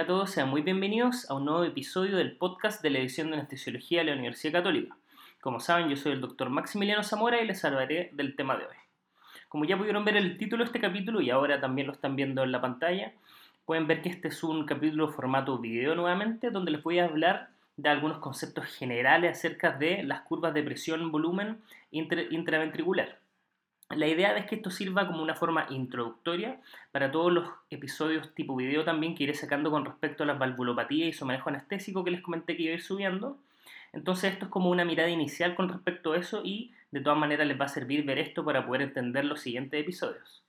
Hola a todos, sean muy bienvenidos a un nuevo episodio del podcast de la edición de Anestesiología de la Universidad Católica. Como saben, yo soy el doctor Maximiliano Zamora y les hablaré del tema de hoy. Como ya pudieron ver el título de este capítulo y ahora también lo están viendo en la pantalla, pueden ver que este es un capítulo formato video nuevamente, donde les voy a hablar de algunos conceptos generales acerca de las curvas de presión-volumen intraventricular. La idea es que esto sirva como una forma introductoria para todos los episodios tipo video también que iré sacando con respecto a las valvulopatías y su manejo anestésico que les comenté que iba a ir subiendo. Entonces esto es como una mirada inicial con respecto a eso y de todas maneras les va a servir ver esto para poder entender los siguientes episodios.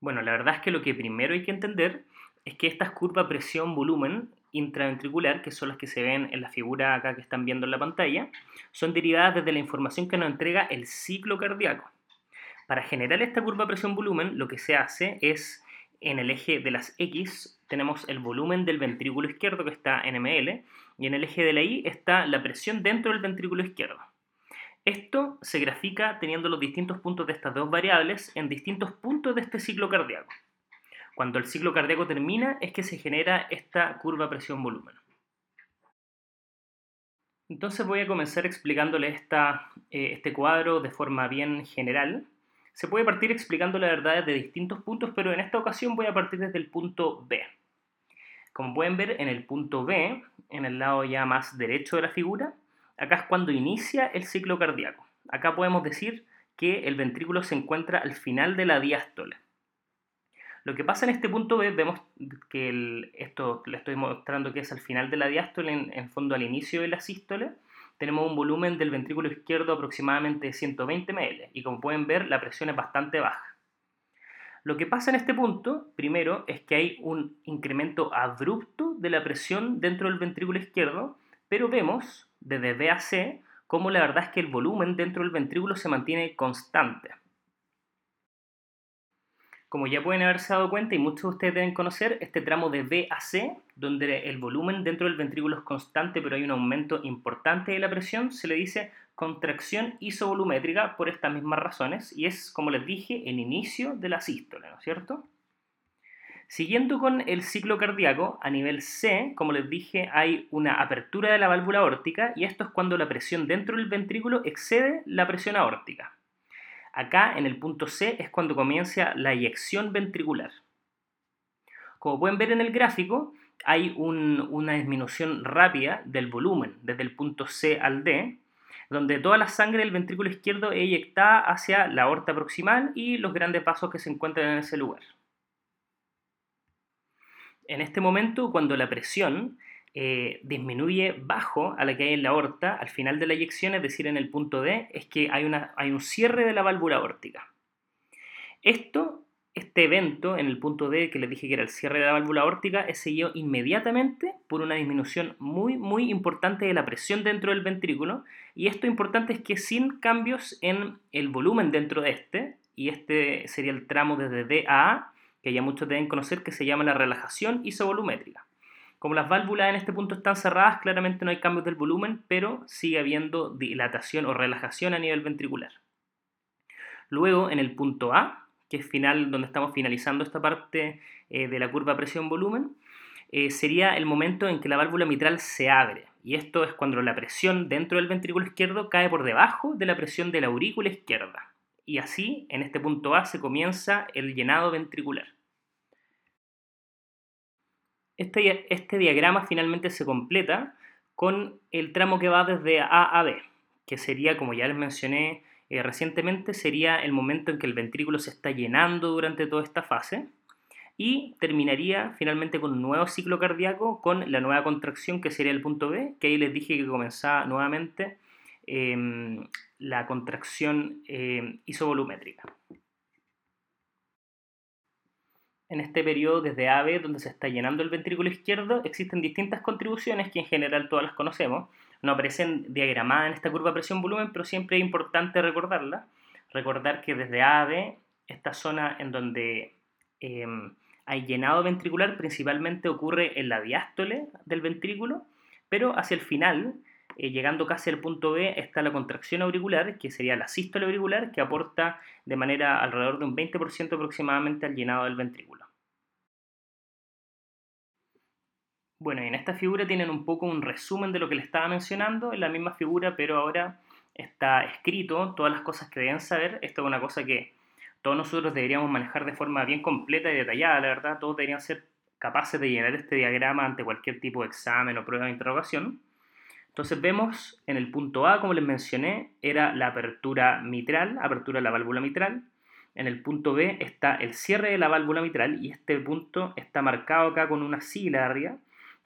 Bueno, la verdad es que lo que primero hay que entender es que estas curvas presión-volumen intraventricular, que son las que se ven en la figura acá que están viendo en la pantalla, son derivadas desde la información que nos entrega el ciclo cardíaco. Para generar esta curva presión-volumen, lo que se hace es, en el eje de las X, tenemos el volumen del ventrículo izquierdo que está en ml, y en el eje de la Y está la presión dentro del ventrículo izquierdo. Esto se grafica teniendo los distintos puntos de estas dos variables en distintos puntos de este ciclo cardíaco. Cuando el ciclo cardíaco termina es que se genera esta curva presión-volumen. Entonces voy a comenzar explicándole esta, eh, este cuadro de forma bien general. Se puede partir explicando la verdad desde distintos puntos, pero en esta ocasión voy a partir desde el punto B. Como pueden ver, en el punto B, en el lado ya más derecho de la figura, Acá es cuando inicia el ciclo cardíaco. Acá podemos decir que el ventrículo se encuentra al final de la diástole. Lo que pasa en este punto vemos que esto le estoy mostrando que es al final de la diástole, en, en fondo al inicio de la sístole, tenemos un volumen del ventrículo izquierdo aproximadamente de 120 ml y como pueden ver la presión es bastante baja. Lo que pasa en este punto, primero, es que hay un incremento abrupto de la presión dentro del ventrículo izquierdo, pero vemos desde B a C, como la verdad es que el volumen dentro del ventrículo se mantiene constante. Como ya pueden haberse dado cuenta y muchos de ustedes deben conocer, este tramo de B a C, donde el volumen dentro del ventrículo es constante pero hay un aumento importante de la presión, se le dice contracción isovolumétrica por estas mismas razones y es, como les dije, el inicio de la sístole, ¿no es cierto? Siguiendo con el ciclo cardíaco, a nivel C, como les dije, hay una apertura de la válvula aórtica y esto es cuando la presión dentro del ventrículo excede la presión aórtica. Acá, en el punto C, es cuando comienza la eyección ventricular. Como pueden ver en el gráfico, hay una disminución rápida del volumen desde el punto C al D, donde toda la sangre del ventrículo izquierdo es eyectada hacia la aorta proximal y los grandes vasos que se encuentran en ese lugar. En este momento, cuando la presión eh, disminuye bajo a la que hay en la aorta, al final de la eyección, es decir, en el punto D, es que hay, una, hay un cierre de la válvula aórtica. Esto, este evento en el punto D, que les dije que era el cierre de la válvula aórtica, es seguido inmediatamente por una disminución muy, muy importante de la presión dentro del ventrículo. Y esto importante es que sin cambios en el volumen dentro de este, y este sería el tramo desde D a A, que ya muchos deben conocer, que se llama la relajación isovolumétrica. Como las válvulas en este punto están cerradas, claramente no hay cambios del volumen, pero sigue habiendo dilatación o relajación a nivel ventricular. Luego, en el punto A, que es final, donde estamos finalizando esta parte eh, de la curva presión-volumen, eh, sería el momento en que la válvula mitral se abre. Y esto es cuando la presión dentro del ventrículo izquierdo cae por debajo de la presión de la aurícula izquierda. Y así, en este punto A, se comienza el llenado ventricular. Este, este, diagrama finalmente se completa con el tramo que va desde A a B, que sería, como ya les mencioné eh, recientemente, sería el momento en que el ventrículo se está llenando durante toda esta fase y terminaría finalmente con un nuevo ciclo cardíaco con la nueva contracción que sería el punto B, que ahí les dije que comenzaba nuevamente em, la contracción eh, isovolumétrica en este periodo desde AB, donde se está llenando el ventrículo izquierdo, existen distintas contribuciones que en general todas las conocemos. No aparecen diagramadas en esta curva presión-volumen, pero siempre es importante recordarla. Recordar que desde AB, esta zona en donde em, hay llenado ventricular principalmente ocurre en la diástole del ventrículo, pero hacia el final eh, llegando casi al punto B está la contracción auricular, que sería la sístole auricular, que aporta de manera alrededor de un 20% aproximadamente al llenado del ventrículo. Bueno, y en esta figura tienen un poco un resumen de lo que les estaba mencionando, en la misma figura, pero ahora está escrito todas las cosas que deben saber. Esto es una cosa que todos nosotros deberíamos manejar de forma bien completa y detallada, la verdad, todos deberían ser capaces de llenar este diagrama ante cualquier tipo de examen o prueba de interrogación. Entonces vemos en el punto A, como les mencioné, era la apertura mitral, apertura de la válvula mitral. En el punto B está el cierre de la válvula mitral y este punto está marcado acá con una sigla arriba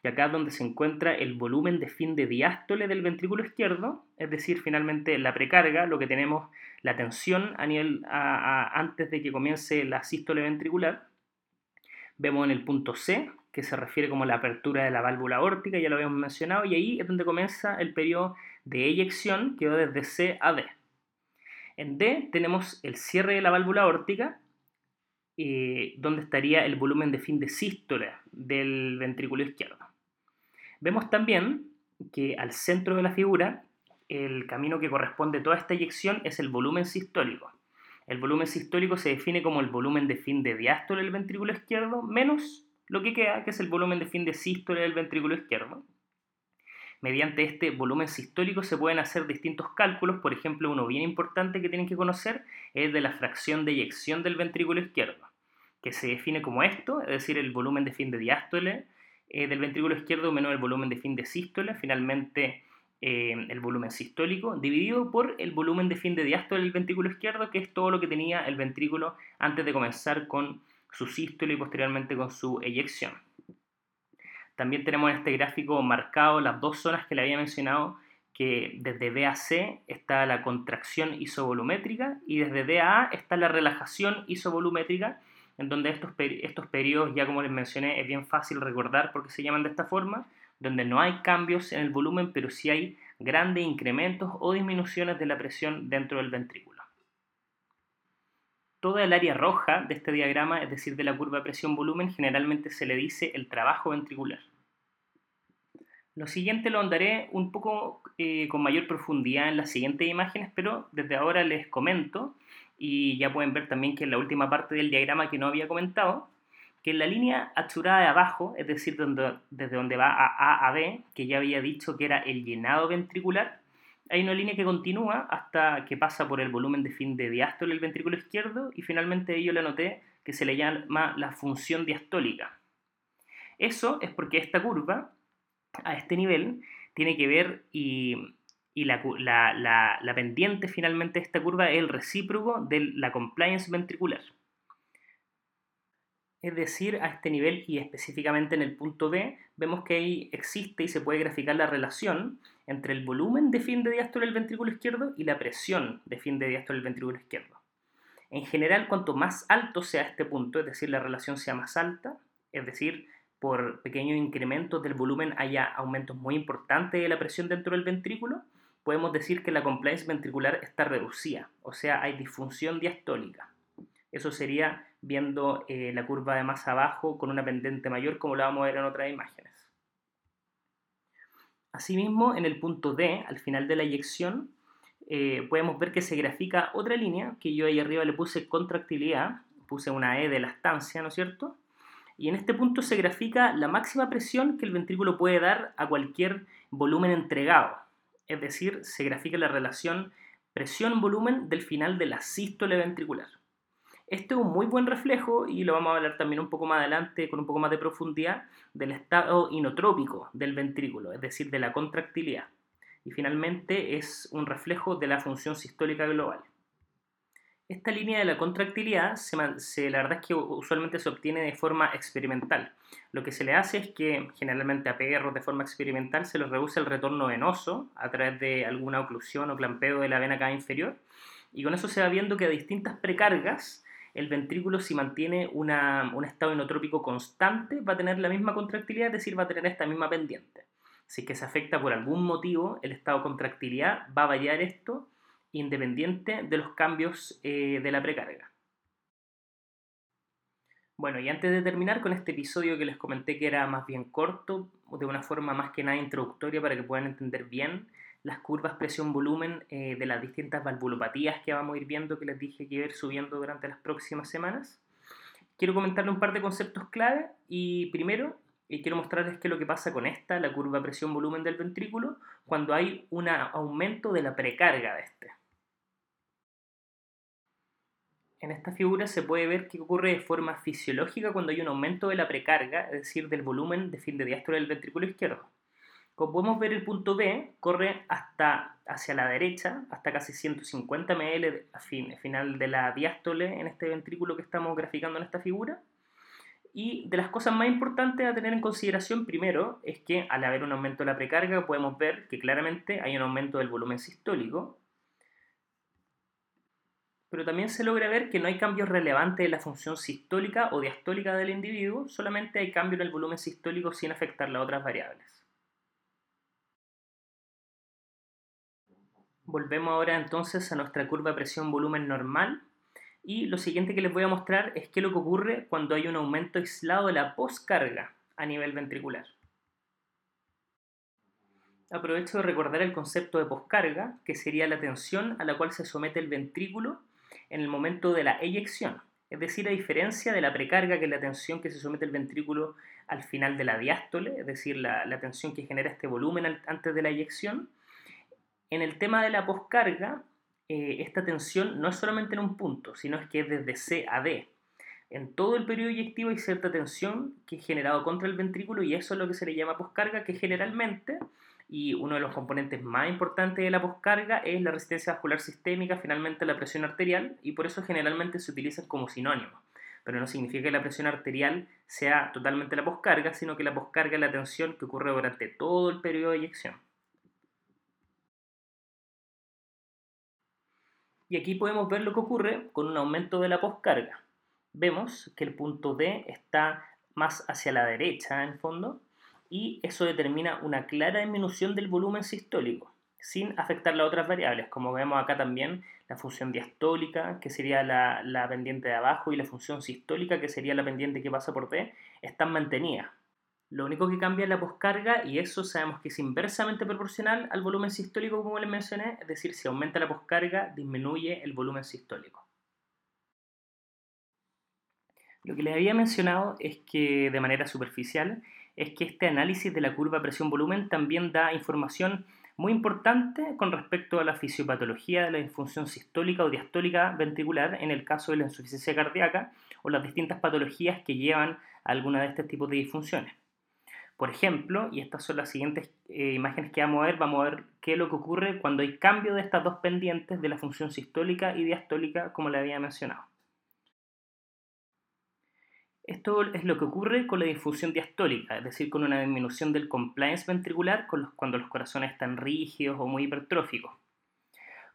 y acá es donde se encuentra el volumen de fin de diástole del ventrículo izquierdo, es decir, finalmente la precarga, lo que tenemos la tensión a nivel, antes de que comience la sístole ventricular. Vemos en el punto C, que se refiere como la apertura de la válvula aórtica, ya lo habíamos mencionado, y ahí es donde comienza el periodo de eyección, que va desde C a D. En D tenemos el cierre de la válvula aórtica, eh, donde estaría el volumen de fin de sístole del ventrículo izquierdo. Vemos también que al centro de la figura, el camino que corresponde a toda esta eyección es el volumen sistólico. El volumen sistólico se define como el volumen de fin de diástole del ventrículo izquierdo menos lo que queda, que es el volumen de fin de sístole del ventrículo izquierdo. Mediante este volumen sistólico se pueden hacer distintos cálculos, por ejemplo, uno bien importante que tienen que conocer es de la fracción de eyección del ventrículo izquierdo, que se define como esto, es decir, el volumen de fin de diástole eh, del ventrículo izquierdo menos el volumen de fin de sístole, finalmente eh, el volumen sistólico, dividido por el volumen de fin de diástole del ventrículo izquierdo, que es todo lo que tenía el ventrículo antes de comenzar con su sístole y posteriormente con su eyección. También tenemos en este gráfico marcado las dos zonas que le había mencionado, que desde B a C está la contracción isovolumétrica y desde D a A está la relajación isovolumétrica, en donde estos, estos periodos, ya como les mencioné, es bien fácil recordar porque se llaman de esta forma, donde no hay cambios en el volumen, pero sí hay grandes incrementos o disminuciones de la presión dentro del ventrículo. Toda el área roja de este diagrama, es decir, de la curva presión-volumen, generalmente se le dice el trabajo ventricular. Lo siguiente lo andaré un poco eh, con mayor profundidad en las siguientes imágenes, pero desde ahora les comento y ya pueden ver también que en la última parte del diagrama que no había comentado, que en la línea achurada de abajo, es decir, desde donde va a A a B, que ya había dicho que era el llenado ventricular, hay una línea que continúa hasta que pasa por el volumen de fin de diástole del ventrículo izquierdo y finalmente yo le anoté que se le llama la función diastólica. Eso es porque esta curva, a este nivel, tiene que ver y y la, pendiente finalmente de esta curva es el recíproco de la compliance ventricular. Es decir, a este nivel y específicamente en el punto B, vemos que ahí existe y se puede graficar la relación entre el volumen de fin de diástole del ventrículo izquierdo y la presión de fin de diástole del ventrículo izquierdo. En general, cuanto más alto sea este punto, es decir, la relación sea más alta, es decir, por pequeños incrementos del volumen haya aumentos muy importantes de la presión dentro del ventrículo, podemos decir que la compliance ventricular está reducida, o sea, hay disfunción diastólica. Eso sería viendo eh, la curva de más abajo con una pendiente mayor, como la vamos a ver en otras imágenes. Asimismo, en el punto D, al final de la eyección, eh, podemos ver que se grafica otra línea, que yo ahí arriba le puse contractilidad, puse una E de la estancia, ¿no es cierto? Y en este punto se grafica la máxima presión que el ventrículo puede dar a cualquier volumen entregado es decir, se grafica la relación presión-volumen del final de la sístole ventricular. Este es un muy buen reflejo, y lo vamos a hablar también un poco más adelante con un poco más de profundidad, del estado inotrópico del ventrículo, es decir, de la contractilidad. Y finalmente es un reflejo de la función sistólica global. Esta línea de la contractilidad, se, la verdad es que usualmente se obtiene de forma experimental. Lo que se le hace es que generalmente a perros de forma experimental se les reduce el retorno venoso a través de alguna oclusión o clampeo de la vena cava inferior y con eso se va viendo que a distintas precargas el ventrículo si mantiene un estado inotrópico constante va a tener la misma contractilidad, es decir, va a tener esta misma pendiente. Si es que se afecta por algún motivo el estado de contractilidad, va a variar esto independiente de los cambios eh, de la precarga. Bueno, y antes de terminar con este episodio que les comenté que era más bien corto, de una forma más que nada introductoria para que puedan entender bien las curvas presión-volumen eh, de las distintas valvulopatías que vamos a ir viendo, que les dije que ir subiendo durante las próximas semanas. Quiero comentarle un par de conceptos clave y primero y quiero mostrarles qué es lo que pasa con esta, la curva presión-volumen del ventrículo, cuando hay un aumento de la precarga de este. En esta figura se puede ver qué ocurre de forma fisiológica cuando hay un aumento de la precarga, es decir, del volumen de fin de diástole del ventrículo izquierdo. Como podemos ver, el punto B corre hasta hacia la derecha, hasta casi 150 ml a fin, final de la diástole en este ventrículo que estamos graficando en esta figura. Y de las cosas más importantes a tener en consideración primero es que al haber un aumento de la precarga podemos ver que claramente hay un aumento del volumen sistólico, pero también se logra ver que no hay cambios relevantes en la función sistólica o diastólica del individuo, solamente hay cambio en el volumen sistólico sin afectar las otras variables. Volvemos ahora entonces a nuestra curva presión-volumen normal. Y lo siguiente que les voy a mostrar es qué es lo que ocurre cuando hay un aumento aislado de la poscarga a nivel ventricular. Aprovecho de recordar el concepto de poscarga, que sería la tensión a la cual se somete el ventrículo en el momento de la eyección. Es decir, a diferencia de la precarga, que es la tensión que se somete el ventrículo al final de la diástole, es decir, la, tensión que genera este volumen antes de la eyección, en el tema de la poscarga, eh, esta tensión no es solamente en un punto, sino es que es desde C a D. En todo el periodo eyectivo hay cierta tensión que es generado contra el ventrículo y eso es lo que se le llama poscarga, que generalmente, y uno de los componentes más importantes de la poscarga es la resistencia vascular sistémica, finalmente la presión arterial, y por eso generalmente se utilizan como sinónimos. Pero no significa que la presión arterial sea totalmente la poscarga, sino que la poscarga es la tensión que ocurre durante todo el periodo de eyección. Y aquí podemos ver lo que ocurre con un aumento de la poscarga. Vemos que el punto D está más hacia la derecha en fondo y eso determina una clara disminución del volumen sistólico sin afectar las otras variables, como vemos acá también la función diastólica, que sería la, la pendiente de abajo, y la función sistólica, que sería la pendiente que pasa por D, están mantenidas. Lo único que cambia es la poscarga y eso sabemos que es inversamente proporcional al volumen sistólico como les mencioné, es decir, si aumenta la poscarga disminuye el volumen sistólico. Lo que les había mencionado es que de manera superficial es que este análisis de la curva presión-volumen también da información muy importante con respecto a la fisiopatología de la disfunción sistólica o diastólica ventricular en el caso de la insuficiencia cardíaca o las distintas patologías que llevan a alguna de este tipos de disfunciones. Por ejemplo, y estas son las siguientes eh, imágenes que vamos a ver, vamos a ver qué es lo que ocurre cuando hay cambio de estas dos pendientes de la función sistólica y diastólica, como le había mencionado. Esto es lo que ocurre con la difusión diastólica, es decir, con una disminución del compliance ventricular cuando los corazones están rígidos o muy hipertróficos.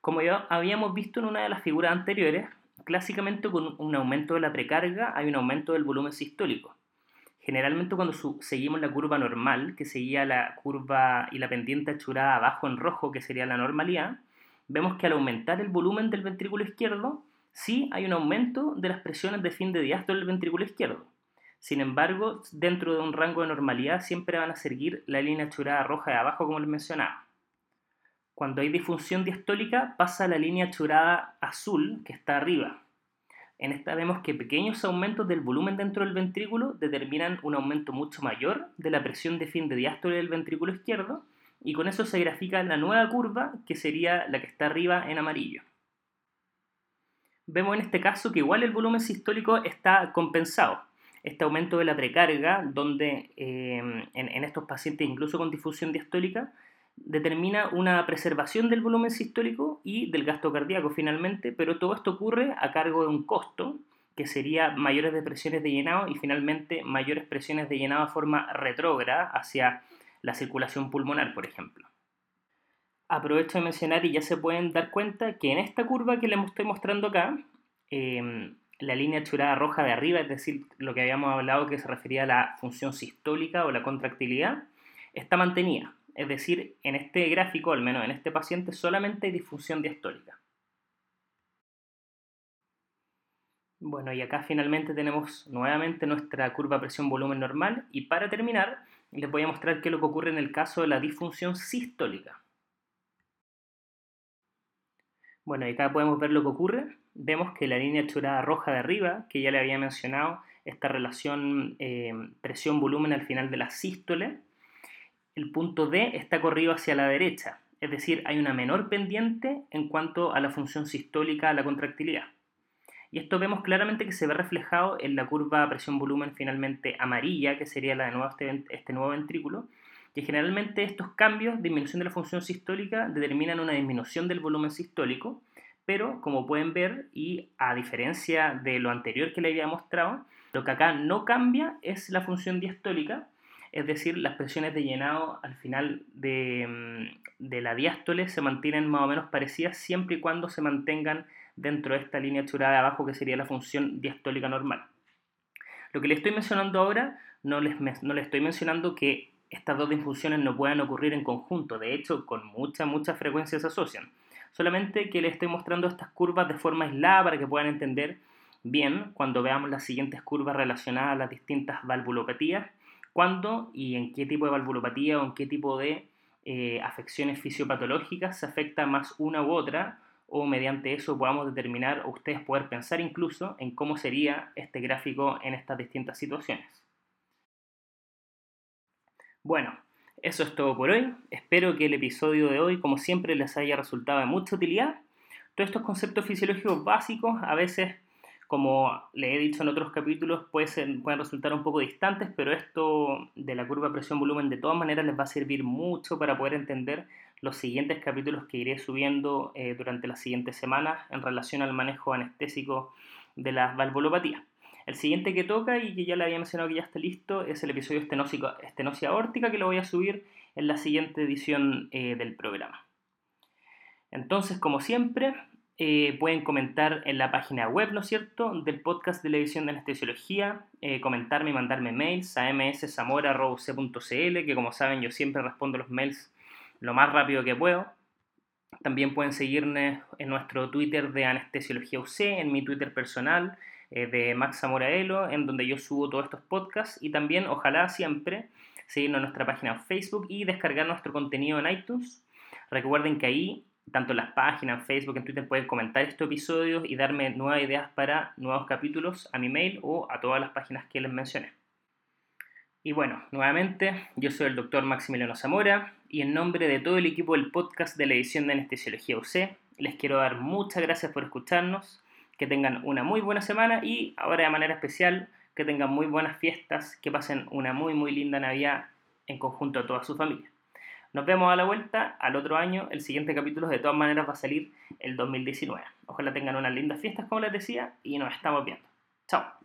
Como ya habíamos visto en una de las figuras anteriores, clásicamente con un aumento de la precarga hay un aumento del volumen sistólico. Generalmente cuando seguimos la curva normal, que seguía la curva y la pendiente achurada abajo en rojo, que sería la normalidad, vemos que al aumentar el volumen del ventrículo izquierdo, sí hay un aumento de las presiones de fin de diástole del ventrículo izquierdo. Sin embargo, dentro de un rango de normalidad siempre van a seguir la línea achurada roja de abajo, como les mencionaba. Cuando hay disfunción diastólica, pasa la línea achurada azul, que está arriba, en esta vemos que pequeños aumentos del volumen dentro del ventrículo determinan un aumento mucho mayor de la presión de fin de diástole del ventrículo izquierdo y con eso se grafica la nueva curva que sería la que está arriba en amarillo. Vemos en este caso que igual el volumen sistólico está compensado. Este aumento de la precarga, donde eh, en, en estos pacientes incluso con difusión diastólica, determina una preservación del volumen sistólico y del gasto cardíaco finalmente, pero todo esto ocurre a cargo de un costo que sería mayores depresiones de llenado y finalmente mayores presiones de llenado de forma retrógrada hacia la circulación pulmonar, por ejemplo. Aprovecho de mencionar y ya se pueden dar cuenta que en esta curva que les estoy mostrando acá, em, la línea churada roja de arriba, es decir, lo que habíamos hablado que se refería a la función sistólica o la contractilidad, está mantenida. Es decir, en este gráfico, al menos en este paciente, solamente hay disfunción diastólica. Bueno, y acá finalmente tenemos nuevamente nuestra curva presión-volumen normal y para terminar les voy a mostrar qué es lo que ocurre en el caso de la disfunción sistólica. Bueno, y acá podemos ver lo que ocurre. Vemos que la línea churada roja de arriba, que ya le había mencionado, esta relación eh, presión-volumen al final de la sístole, el punto D está corrido hacia la derecha, es decir, hay una menor pendiente en cuanto a la función sistólica, a la contractilidad. Y esto vemos claramente que se ve reflejado en la curva presión-volumen finalmente amarilla, que sería la de nuevo este, este nuevo ventrículo, que generalmente estos cambios, disminución de la función sistólica, determinan una disminución del volumen sistólico, pero como pueden ver, y a diferencia de lo anterior que le había mostrado, lo que acá no cambia es la función diastólica, es decir, las presiones de llenado al final de, mm, de, la diástole se mantienen más o menos parecidas siempre y cuando se mantengan dentro de esta línea churada de abajo que sería la función diastólica normal. Lo que le estoy mencionando ahora, no les, no les estoy mencionando que estas dos disfunciones no puedan ocurrir en conjunto, de hecho con mucha, mucha frecuencia se asocian. Solamente que les estoy mostrando estas curvas de forma aislada para que puedan entender bien cuando veamos las siguientes curvas relacionadas a las distintas valvulopatías cuándo y en qué tipo de valvulopatía o en qué tipo de eh, afecciones fisiopatológicas se afecta más una u otra o mediante eso podamos determinar o ustedes poder pensar incluso en cómo sería este gráfico en estas distintas situaciones. Bueno, eso es todo por hoy. Espero que el episodio de hoy, como siempre, les haya resultado de mucha utilidad. Todos estos conceptos fisiológicos básicos a veces como le he dicho en otros capítulos, pueden resultar un poco distantes, pero esto de la curva presión-volumen de todas maneras les va a servir mucho para poder entender los siguientes capítulos que iré subiendo eh, durante las siguientes semanas en relación al manejo anestésico de las valvulopatías. El siguiente que toca y que ya le había mencionado que ya está listo es el episodio estenosis aórtica que lo voy a subir en la siguiente edición eh, del programa. Entonces, como siempre, eh, pueden comentar en la página web, ¿no es cierto?, del podcast de la edición de anestesiología, eh, comentarme y mandarme mails a mszamora.c.cl, que como saben yo siempre respondo los mails lo más rápido que puedo. También pueden seguirme en nuestro Twitter de Anestesiología UC, en mi Twitter personal eh, de Max Zamoraelo, en donde yo subo todos estos podcasts y también, ojalá siempre, seguirnos en nuestra página Facebook y descargar nuestro contenido en iTunes. Recuerden que ahí tanto en las páginas, en Facebook, en Twitter, pueden comentar estos episodios y darme nuevas ideas para nuevos capítulos a mi mail o a todas las páginas que les mencioné. Y bueno, nuevamente, yo soy el doctor Maximiliano Zamora y en nombre de todo el equipo del podcast de la edición de Anestesiología UC, les quiero dar muchas gracias por escucharnos, que tengan una muy buena semana y ahora de manera especial que tengan muy buenas fiestas, que pasen una muy muy linda Navidad en conjunto a toda su familia. Nos vemos a la vuelta al otro año. El siguiente capítulo de todas maneras va a salir el 2019. Ojalá tengan unas lindas fiestas, como les decía, y nos estamos viendo. Chao.